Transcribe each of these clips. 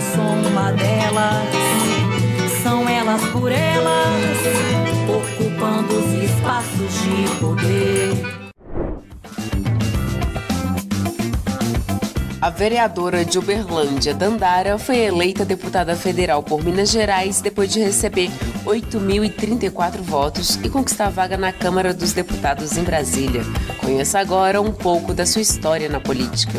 Sou uma delas, são elas por elas, ocupando os espaços de poder. A vereadora de Uberlândia, Dandara, foi eleita deputada federal por Minas Gerais depois de receber 8.034 votos e conquistar a vaga na Câmara dos Deputados em Brasília. Conheça agora um pouco da sua história na política.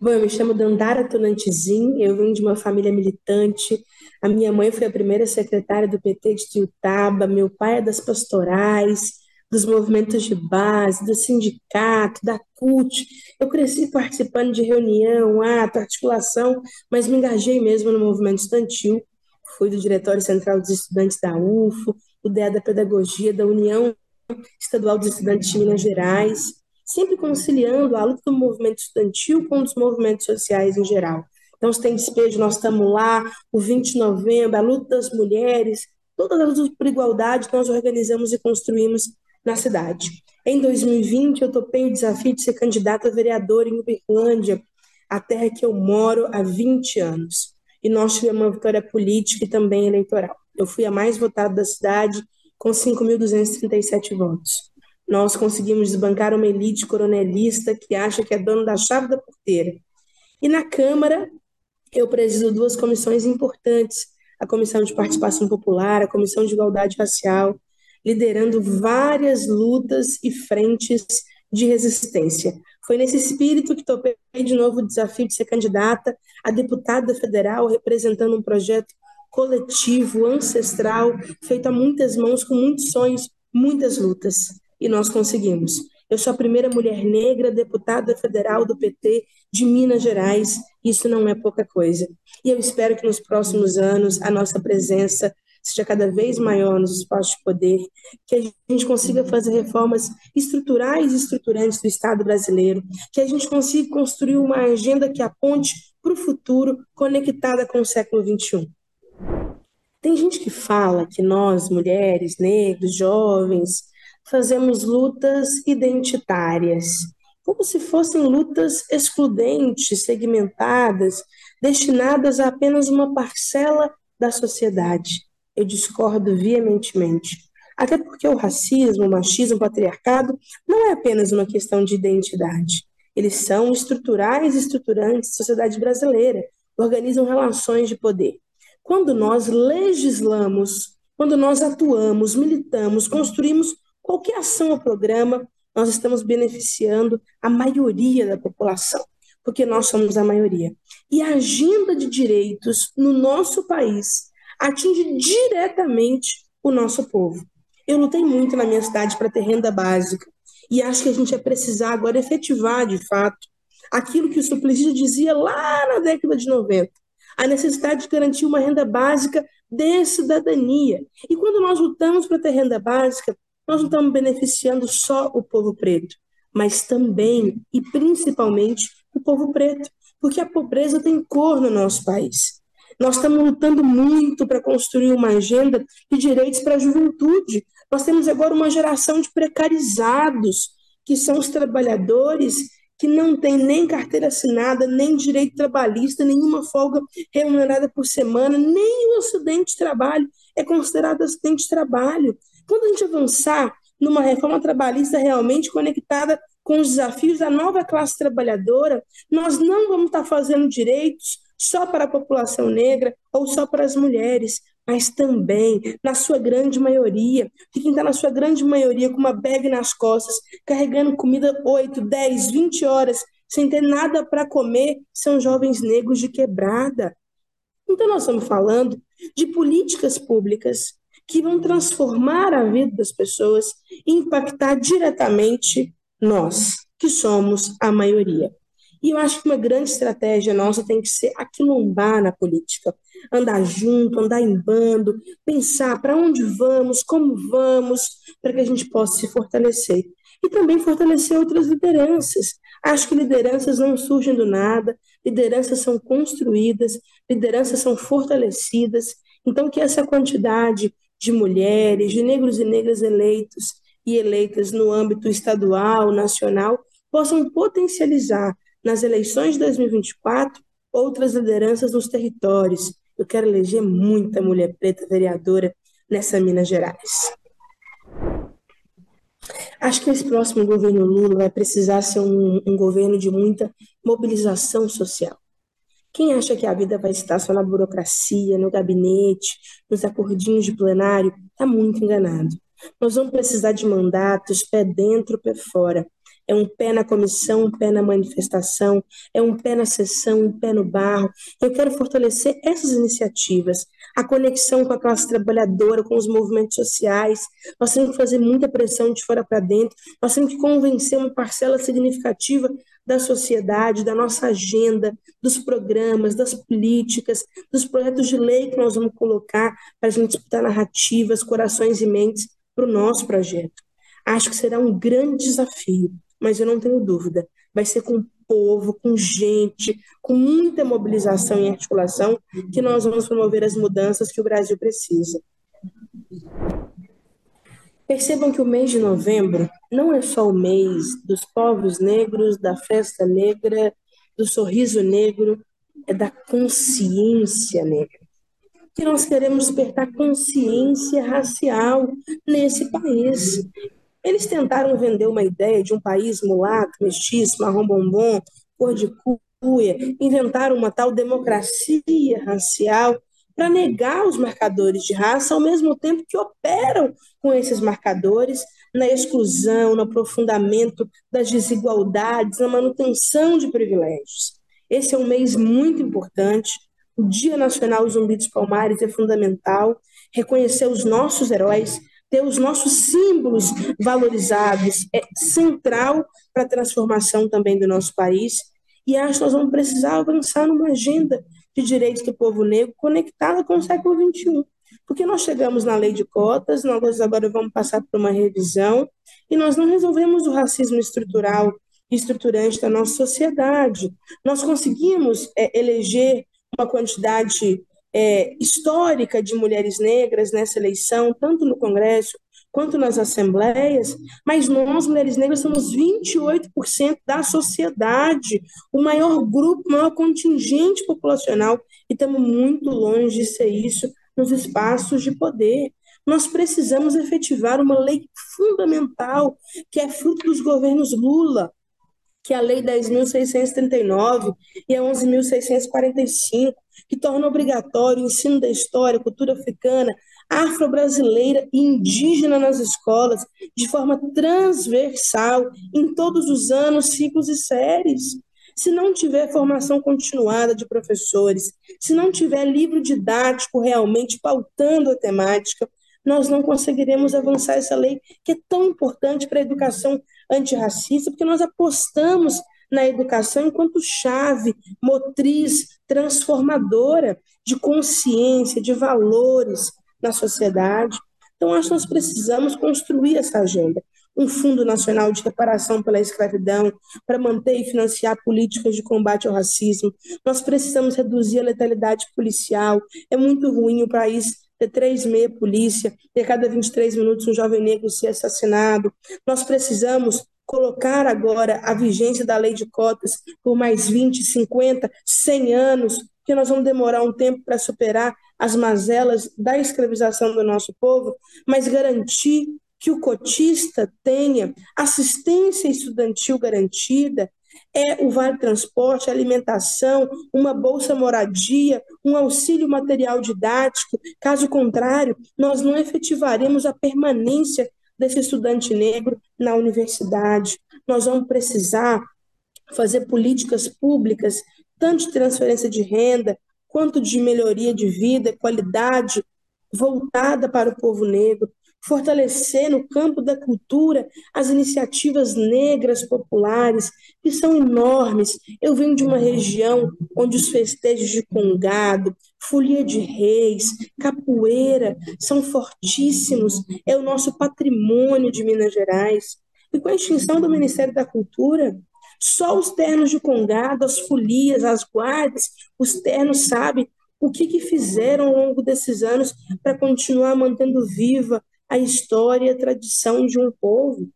Bom, eu me chamo Dandara Tonantizin, eu venho de uma família militante. A minha mãe foi a primeira secretária do PT de Tiutaba, meu pai é das pastorais, dos movimentos de base, do sindicato, da CUT. Eu cresci participando de reunião, ato, articulação, mas me engajei mesmo no movimento estudantil. Fui do Diretório Central dos Estudantes da UFO, do DEA da Pedagogia, da União Estadual dos Estudantes de Minas Gerais, sempre conciliando a luta do movimento estudantil com os movimentos sociais em geral. Então, se tem despejo, nós estamos lá, o 20 de novembro, a luta das mulheres, todas as lutas por igualdade, nós organizamos e construímos na cidade. Em 2020, eu topei o desafio de ser candidata a vereadora em Uberlândia, a terra que eu moro há 20 anos. E nós tivemos uma vitória política e também eleitoral. Eu fui a mais votada da cidade, com 5.237 votos. Nós conseguimos desbancar uma elite coronelista que acha que é dono da chave da porteira. E na Câmara, eu presido duas comissões importantes: a Comissão de Participação Popular, a Comissão de Igualdade Racial, liderando várias lutas e frentes de resistência. Foi nesse espírito que topei de novo o desafio de ser candidata a deputada federal, representando um projeto coletivo, ancestral, feito a muitas mãos, com muitos sonhos, muitas lutas. E nós conseguimos. Eu sou a primeira mulher negra deputada federal do PT de Minas Gerais. Isso não é pouca coisa. E eu espero que nos próximos anos a nossa presença seja cada vez maior nos espaços de poder, que a gente consiga fazer reformas estruturais e estruturantes do Estado brasileiro, que a gente consiga construir uma agenda que aponte para o futuro conectada com o século XXI. Tem gente que fala que nós, mulheres, negros, jovens, fazemos lutas identitárias, como se fossem lutas excludentes, segmentadas, destinadas a apenas uma parcela da sociedade eu discordo veementemente. Até porque o racismo, o machismo, o patriarcado não é apenas uma questão de identidade. Eles são estruturais e estruturantes da sociedade brasileira, organizam relações de poder. Quando nós legislamos, quando nós atuamos, militamos, construímos qualquer ação ou programa, nós estamos beneficiando a maioria da população, porque nós somos a maioria. E a agenda de direitos no nosso país atinge diretamente o nosso povo. Eu lutei muito na minha cidade para ter renda básica e acho que a gente vai precisar agora efetivar, de fato, aquilo que o Suplicy dizia lá na década de 90, a necessidade de garantir uma renda básica de cidadania. E quando nós lutamos para ter renda básica, nós não estamos beneficiando só o povo preto, mas também e principalmente o povo preto, porque a pobreza tem cor no nosso país. Nós estamos lutando muito para construir uma agenda de direitos para a juventude. Nós temos agora uma geração de precarizados, que são os trabalhadores que não têm nem carteira assinada, nem direito trabalhista, nenhuma folga remunerada por semana, nem o acidente de trabalho é considerado acidente de trabalho. Quando a gente avançar numa reforma trabalhista realmente conectada com os desafios da nova classe trabalhadora, nós não vamos estar fazendo direitos só para a população negra ou só para as mulheres, mas também, na sua grande maioria, de quem está na sua grande maioria com uma bag nas costas, carregando comida 8, 10, 20 horas, sem ter nada para comer, são jovens negros de quebrada. Então, nós estamos falando de políticas públicas que vão transformar a vida das pessoas e impactar diretamente nós, que somos a maioria. E eu acho que uma grande estratégia nossa tem que ser aquilombar na política, andar junto, andar em bando, pensar para onde vamos, como vamos, para que a gente possa se fortalecer. E também fortalecer outras lideranças. Acho que lideranças não surgem do nada, lideranças são construídas, lideranças são fortalecidas. Então, que essa quantidade de mulheres, de negros e negras eleitos e eleitas no âmbito estadual, nacional, possam potencializar nas eleições de 2024 outras lideranças nos territórios. Eu quero eleger muita mulher preta vereadora nessa Minas Gerais. Acho que esse próximo governo Lula vai precisar ser um, um governo de muita mobilização social. Quem acha que a vida vai estar só na burocracia, no gabinete, nos acordinhos de plenário, está muito enganado. Nós vamos precisar de mandatos pé dentro, pé fora. É um pé na comissão, um pé na manifestação, é um pé na sessão, um pé no barro. Eu quero fortalecer essas iniciativas, a conexão com a classe trabalhadora, com os movimentos sociais. Nós temos que fazer muita pressão de fora para dentro, nós temos que convencer uma parcela significativa da sociedade, da nossa agenda, dos programas, das políticas, dos projetos de lei que nós vamos colocar para a gente disputar narrativas, corações e mentes para o nosso projeto. Acho que será um grande desafio, mas eu não tenho dúvida, vai ser com o povo, com gente, com muita mobilização e articulação que nós vamos promover as mudanças que o Brasil precisa. Percebam que o mês de novembro não é só o mês dos povos negros, da festa negra, do sorriso negro, é da consciência negra. Que nós queremos despertar consciência racial nesse país. Eles tentaram vender uma ideia de um país mulato, mestiço, marrom bombom, cor de cuia, inventaram uma tal democracia racial para negar os marcadores de raça, ao mesmo tempo que operam com esses marcadores na exclusão, no aprofundamento das desigualdades, na manutenção de privilégios. Esse é um mês muito importante. O Dia Nacional Zumbi dos Palmares é fundamental. Reconhecer os nossos heróis, ter os nossos símbolos valorizados é central para a transformação também do nosso país. E acho que nós vamos precisar avançar numa agenda de direitos do povo negro conectada com o século XXI. Porque nós chegamos na lei de cotas, nós agora vamos passar por uma revisão, e nós não resolvemos o racismo estrutural e estruturante da nossa sociedade. Nós conseguimos é, eleger uma quantidade é, histórica de mulheres negras nessa eleição, tanto no Congresso quanto nas assembleias, mas nós, mulheres negras, somos 28% da sociedade, o maior grupo, o maior contingente populacional, e estamos muito longe de ser isso nos espaços de poder. Nós precisamos efetivar uma lei fundamental, que é fruto dos governos Lula, que é a Lei 10.639 e a 11.645, que torna obrigatório o ensino da história, cultura africana, afro-brasileira e indígena nas escolas, de forma transversal, em todos os anos, ciclos e séries. Se não tiver formação continuada de professores, se não tiver livro didático realmente pautando a temática, nós não conseguiremos avançar essa lei que é tão importante para a educação antirracista, porque nós apostamos na educação enquanto chave, motriz, transformadora de consciência, de valores, na sociedade. Então, acho que nós precisamos construir essa agenda. Um Fundo Nacional de Reparação pela Escravidão, para manter e financiar políticas de combate ao racismo. Nós precisamos reduzir a letalidade policial. É muito ruim o país ter três meia polícia, ter cada 23 minutos um jovem negro ser assassinado. Nós precisamos colocar agora a vigência da lei de cotas por mais 20, 50, 100 anos, que nós vamos demorar um tempo para superar as mazelas da escravização do nosso povo, mas garantir que o cotista tenha assistência estudantil garantida, é o vale transporte, alimentação, uma bolsa moradia, um auxílio material didático. Caso contrário, nós não efetivaremos a permanência desse estudante negro na universidade. Nós vamos precisar fazer políticas públicas, tanto de transferência de renda, quanto de melhoria de vida, qualidade voltada para o povo negro, fortalecer no campo da cultura as iniciativas negras populares, que são enormes. Eu venho de uma região onde os festejos de congado, folia de reis, capoeira são fortíssimos, é o nosso patrimônio de Minas Gerais. E com a extinção do Ministério da Cultura, só os ternos de congado, as folias, as guardas, os ternos sabem o que, que fizeram ao longo desses anos para continuar mantendo viva a história e a tradição de um povo.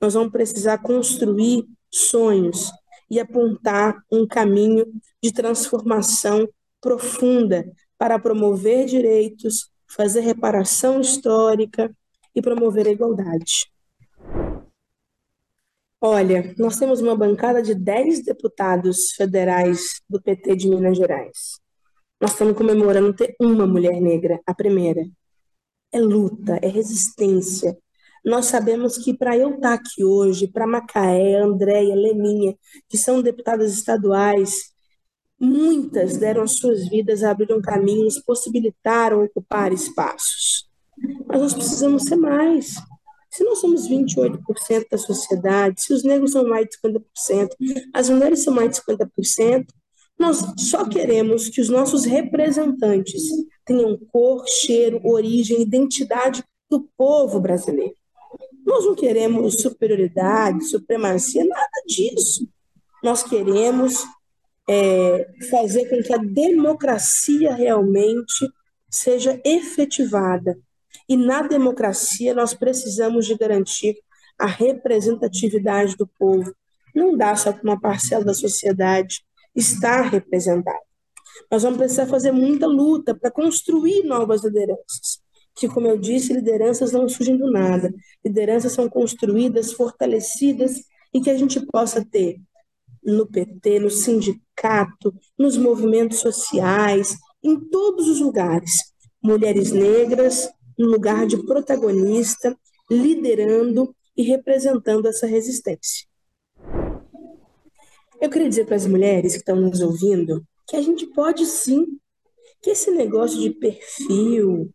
Nós vamos precisar construir sonhos e apontar um caminho de transformação profunda para promover direitos, fazer reparação histórica e promover a igualdade. Olha, nós temos uma bancada de 10 deputados federais do PT de Minas Gerais. Nós estamos comemorando ter uma mulher negra, a primeira é luta, é resistência. Nós sabemos que para eu estar aqui hoje, para Macaé, Andréia, Leninha, que são deputadas estaduais, muitas deram as suas vidas, abriram caminhos, possibilitaram ocupar espaços. Mas nós precisamos ser mais. Se nós somos 28% da sociedade, se os negros são mais de 50%, as mulheres são mais de 50%, nós só queremos que os nossos representantes tenham cor, cheiro, origem, identidade do povo brasileiro. Nós não queremos superioridade, supremacia, nada disso. Nós queremos é, fazer com que a democracia realmente seja efetivada. E na democracia nós precisamos de garantir a representatividade do povo. Não dá só para uma parcela da sociedade estar representada. Nós vamos precisar fazer muita luta para construir novas lideranças. Que, como eu disse, lideranças não surgem do nada. Lideranças são construídas, fortalecidas e que a gente possa ter no PT, no sindicato, nos movimentos sociais, em todos os lugares. Mulheres negras no lugar de protagonista, liderando e representando essa resistência. Eu queria dizer para as mulheres que estão nos ouvindo que a gente pode sim, que esse negócio de perfil,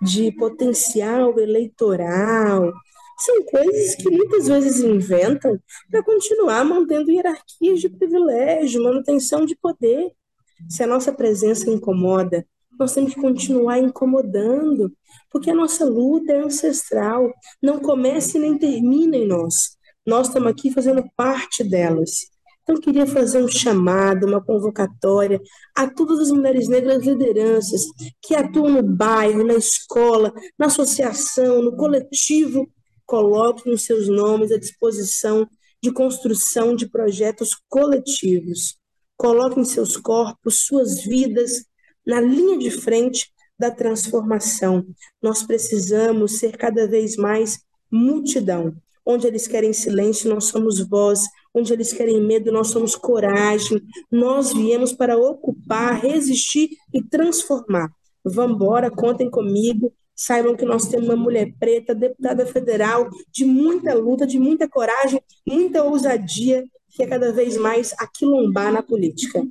de potencial eleitoral, são coisas que muitas vezes inventam para continuar mantendo hierarquias de privilégio, manutenção de poder. Se a nossa presença incomoda, nós temos que continuar incomodando, porque a nossa luta é ancestral, não começa e nem termina em nós. Nós estamos aqui fazendo parte delas. Então, queria fazer um chamado, uma convocatória a todas as mulheres negras lideranças que atuam no bairro, na escola, na associação, no coletivo, coloquem os seus nomes à disposição de construção de projetos coletivos. Coloquem seus corpos, suas vidas na linha de frente da transformação. Nós precisamos ser cada vez mais multidão. Onde eles querem silêncio, nós somos voz onde eles querem medo, nós somos coragem. Nós viemos para ocupar, resistir e transformar. Vamos embora, contem comigo. Saibam que nós temos uma mulher preta, deputada federal, de muita luta, de muita coragem, muita ousadia, que é cada vez mais aquilombar na política.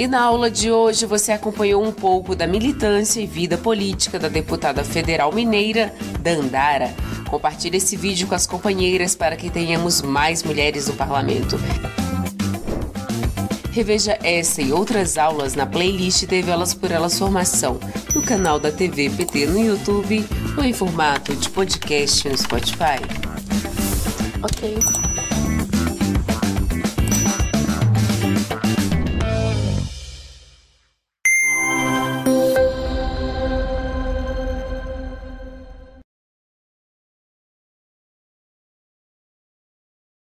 E na aula de hoje você acompanhou um pouco da militância e vida política da deputada federal mineira Dandara. Compartilhe esse vídeo com as companheiras para que tenhamos mais mulheres no parlamento. Reveja essa e outras aulas na playlist TV Elas por Elas Formação, no canal da TV PT no YouTube ou em formato de podcast no Spotify. Ok.